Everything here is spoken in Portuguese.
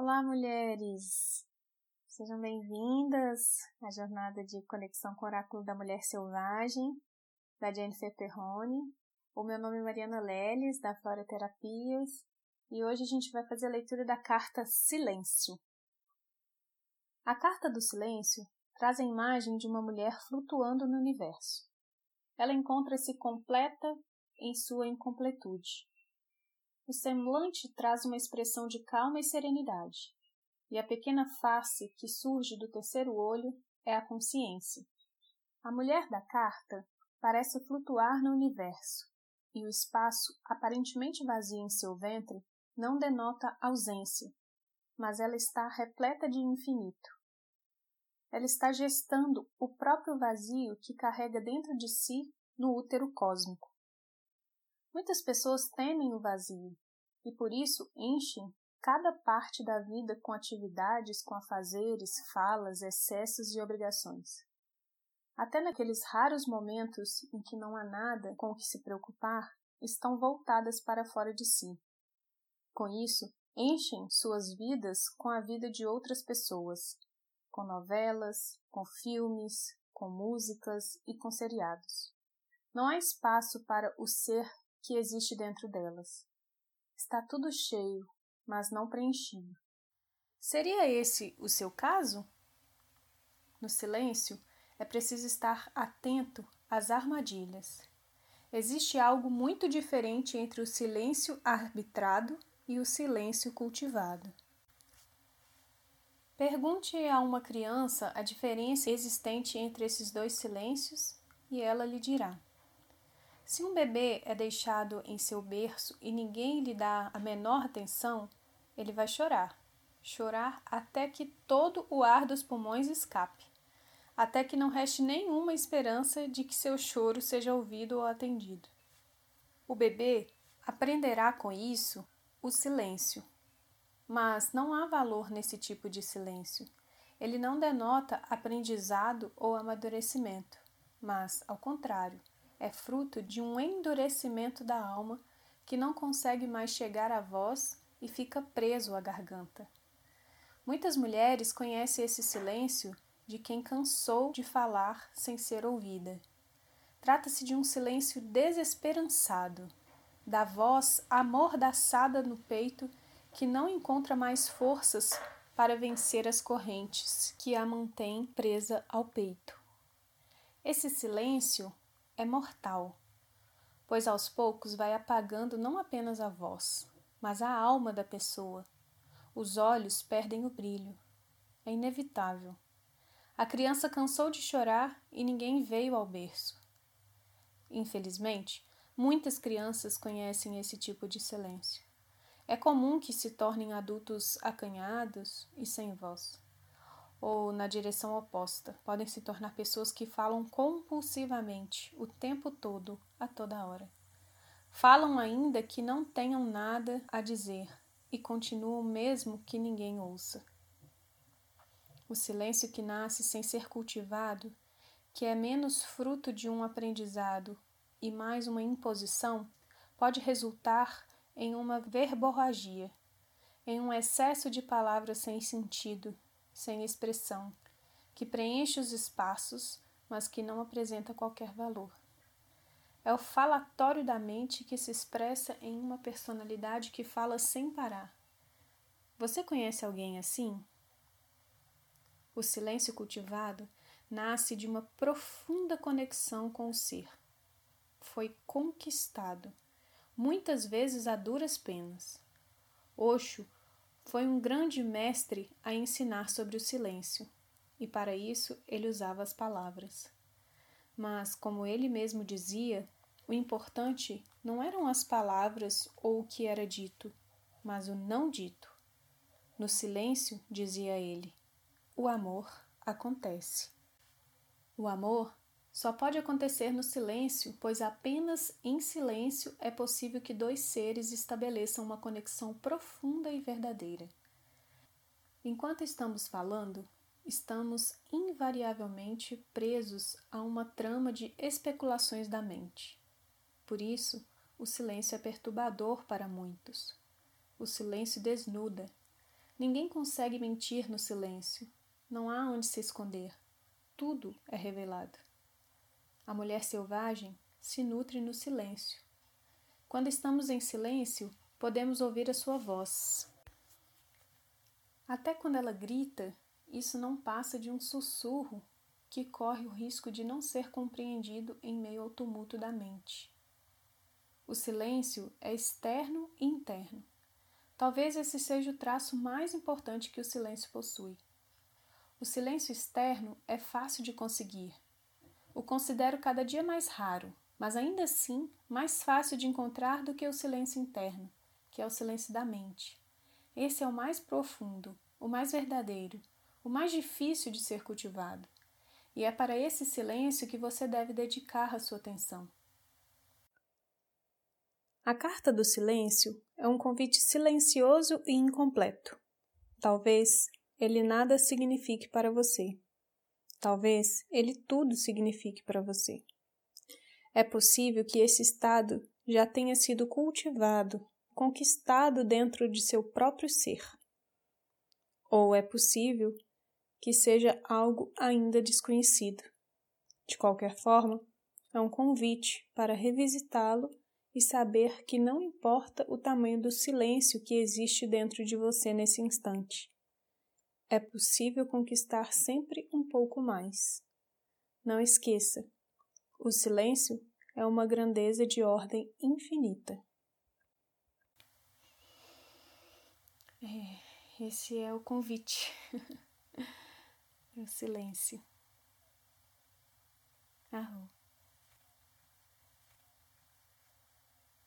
Olá, mulheres! Sejam bem-vindas à jornada de conexão com o Oráculo da Mulher Selvagem, da Jennifer Perrone. O meu nome é Mariana Leles, da Flora Terapias, e hoje a gente vai fazer a leitura da carta Silêncio. A carta do silêncio traz a imagem de uma mulher flutuando no universo. Ela encontra-se completa em sua incompletude. O semblante traz uma expressão de calma e serenidade, e a pequena face que surge do terceiro olho é a consciência. A mulher da carta parece flutuar no universo, e o espaço aparentemente vazio em seu ventre não denota ausência, mas ela está repleta de infinito. Ela está gestando o próprio vazio que carrega dentro de si no útero cósmico. Muitas pessoas temem o vazio e por isso enchem cada parte da vida com atividades, com afazeres, falas, excessos e obrigações. Até naqueles raros momentos em que não há nada com o que se preocupar, estão voltadas para fora de si. Com isso, enchem suas vidas com a vida de outras pessoas, com novelas, com filmes, com músicas e com seriados. Não há espaço para o ser que existe dentro delas. Está tudo cheio, mas não preenchido. Seria esse o seu caso? No silêncio, é preciso estar atento às armadilhas. Existe algo muito diferente entre o silêncio arbitrado e o silêncio cultivado. Pergunte a uma criança a diferença existente entre esses dois silêncios e ela lhe dirá. Se um bebê é deixado em seu berço e ninguém lhe dá a menor atenção, ele vai chorar. Chorar até que todo o ar dos pulmões escape, até que não reste nenhuma esperança de que seu choro seja ouvido ou atendido. O bebê aprenderá com isso o silêncio. Mas não há valor nesse tipo de silêncio. Ele não denota aprendizado ou amadurecimento, mas, ao contrário, é fruto de um endurecimento da alma que não consegue mais chegar à voz e fica preso à garganta. Muitas mulheres conhecem esse silêncio de quem cansou de falar sem ser ouvida. Trata-se de um silêncio desesperançado, da voz amordaçada no peito que não encontra mais forças para vencer as correntes que a mantêm presa ao peito. Esse silêncio é mortal, pois aos poucos vai apagando não apenas a voz, mas a alma da pessoa. Os olhos perdem o brilho. É inevitável. A criança cansou de chorar e ninguém veio ao berço. Infelizmente, muitas crianças conhecem esse tipo de silêncio. É comum que se tornem adultos acanhados e sem voz ou na direção oposta. Podem se tornar pessoas que falam compulsivamente o tempo todo, a toda hora. Falam ainda que não tenham nada a dizer e continuam mesmo que ninguém ouça. O silêncio que nasce sem ser cultivado, que é menos fruto de um aprendizado e mais uma imposição, pode resultar em uma verborragia, em um excesso de palavras sem sentido sem expressão, que preenche os espaços, mas que não apresenta qualquer valor. É o falatório da mente que se expressa em uma personalidade que fala sem parar. Você conhece alguém assim? O silêncio cultivado nasce de uma profunda conexão com o ser. Foi conquistado, muitas vezes a duras penas. Osho foi um grande mestre a ensinar sobre o silêncio, e para isso ele usava as palavras. Mas, como ele mesmo dizia, o importante não eram as palavras ou o que era dito, mas o não dito. No silêncio, dizia ele, o amor acontece. O amor só pode acontecer no silêncio, pois apenas em silêncio é possível que dois seres estabeleçam uma conexão profunda e verdadeira. Enquanto estamos falando, estamos invariavelmente presos a uma trama de especulações da mente. Por isso, o silêncio é perturbador para muitos. O silêncio desnuda. Ninguém consegue mentir no silêncio. Não há onde se esconder. Tudo é revelado. A mulher selvagem se nutre no silêncio. Quando estamos em silêncio, podemos ouvir a sua voz. Até quando ela grita, isso não passa de um sussurro que corre o risco de não ser compreendido em meio ao tumulto da mente. O silêncio é externo e interno. Talvez esse seja o traço mais importante que o silêncio possui. O silêncio externo é fácil de conseguir. O considero cada dia mais raro, mas ainda assim mais fácil de encontrar do que o silêncio interno, que é o silêncio da mente. Esse é o mais profundo, o mais verdadeiro, o mais difícil de ser cultivado. E é para esse silêncio que você deve dedicar a sua atenção. A carta do silêncio é um convite silencioso e incompleto. Talvez ele nada signifique para você. Talvez ele tudo signifique para você. É possível que esse estado já tenha sido cultivado, conquistado dentro de seu próprio ser. Ou é possível que seja algo ainda desconhecido. De qualquer forma, é um convite para revisitá-lo e saber que não importa o tamanho do silêncio que existe dentro de você nesse instante. É possível conquistar sempre um pouco mais. Não esqueça, o silêncio é uma grandeza de ordem infinita. É, esse é o convite. o silêncio. Arro.